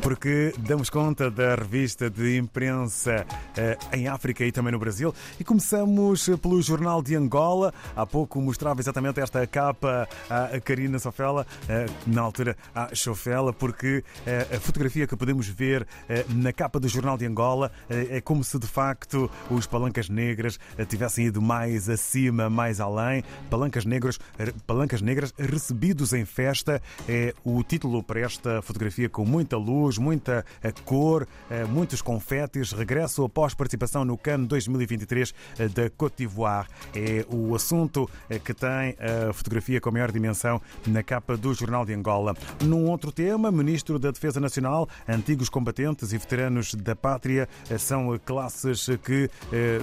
porque damos conta da revista de imprensa eh, em África e também no Brasil. E começamos pelo Jornal de Angola. Há pouco mostrava exatamente esta capa à Karina Sofela, eh, na altura à Chofela, porque eh, a fotografia que podemos ver na capa do Jornal de Angola é como se de facto os palancas negras tivessem ido mais acima, mais além. Palancas negras, palancas negras recebidos em festa é o título para esta fotografia com muita luz luz, muita eh, cor, eh, muitos confetes. Regresso após participação no CAN 2023 eh, da Côte d'Ivoire. É o assunto que tem a fotografia com maior dimensão na capa do Jornal de Angola. Num outro tema, Ministro da Defesa Nacional, antigos combatentes e veteranos da pátria são classes que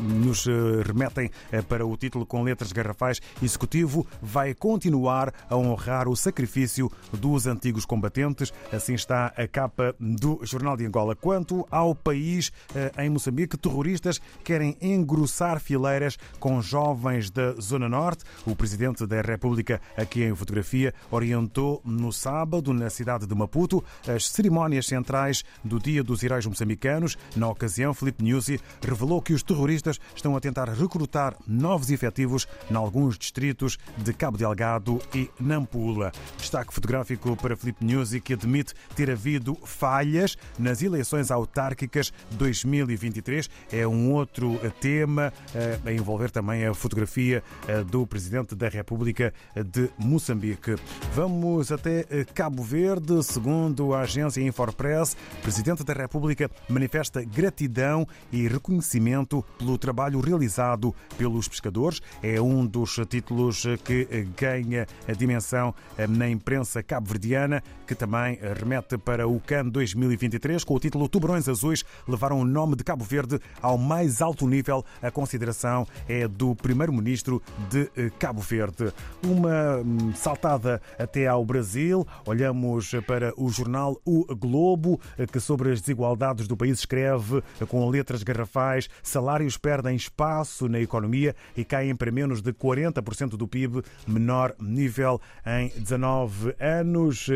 nos remetem para o título com letras garrafais. Executivo vai continuar a honrar o sacrifício dos antigos combatentes. Assim está a capa do Jornal de Angola. Quanto ao país eh, em Moçambique, terroristas querem engrossar fileiras com jovens da Zona Norte. O presidente da República, aqui em fotografia, orientou no sábado, na cidade de Maputo, as cerimónias centrais do Dia dos Heróis Moçambicanos. Na ocasião, Felipe Nyusi revelou que os terroristas estão a tentar recrutar novos efetivos em alguns distritos de Cabo Delgado e Nampula. Destaque fotográfico para Felipe Nyusi, que admite ter havido falhas nas eleições autárquicas 2023. É um outro tema eh, a envolver também a fotografia eh, do Presidente da República de Moçambique. Vamos até eh, Cabo Verde. Segundo a agência Infopress, o Presidente da República manifesta gratidão e reconhecimento pelo trabalho realizado pelos pescadores. É um dos títulos que ganha a dimensão na imprensa cabo-verdiana, que também remete para o CAN 2023, com o título Tubarões Azuis levaram o nome de Cabo Verde ao mais alto nível. A consideração é do primeiro-ministro de eh, Cabo Verde. Uma hum, saltada até ao Brasil. Olhamos para o jornal O Globo, eh, que sobre as desigualdades do país escreve eh, com letras garrafais: salários perdem espaço na economia e caem para menos de 40% do PIB, menor nível em 19 anos.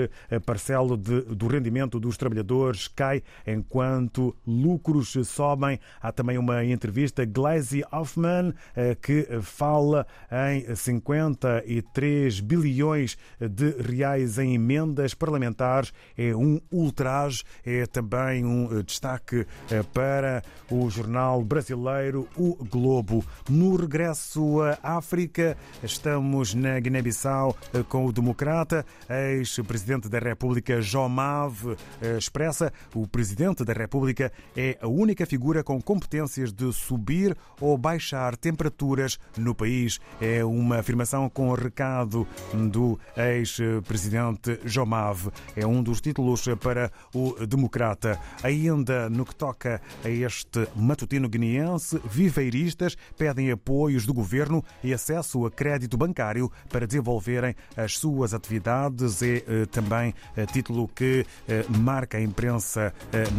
Parcelo de, do rendimento dos trabalhadores trabalhadores cai enquanto lucros sobem. Há também uma entrevista Glazy Hoffman eh, que fala em 53 bilhões de reais em emendas parlamentares. É um ultraje, é também um eh, destaque eh, para o jornal brasileiro O Globo. No regresso à África, estamos na Guiné-Bissau com o democrata, ex-presidente da República, Jomav, expressa, o Presidente da República é a única figura com competências de subir ou baixar temperaturas no país. É uma afirmação com recado do ex-presidente Jomav. É um dos títulos para o Democrata. Ainda no que toca a este matutino guineense, viveiristas pedem apoios do governo e acesso a crédito bancário para desenvolverem as suas atividades. É eh, também eh, título que eh, marca a imprensa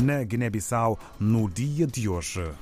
na Guiné-Bissau no dia de hoje.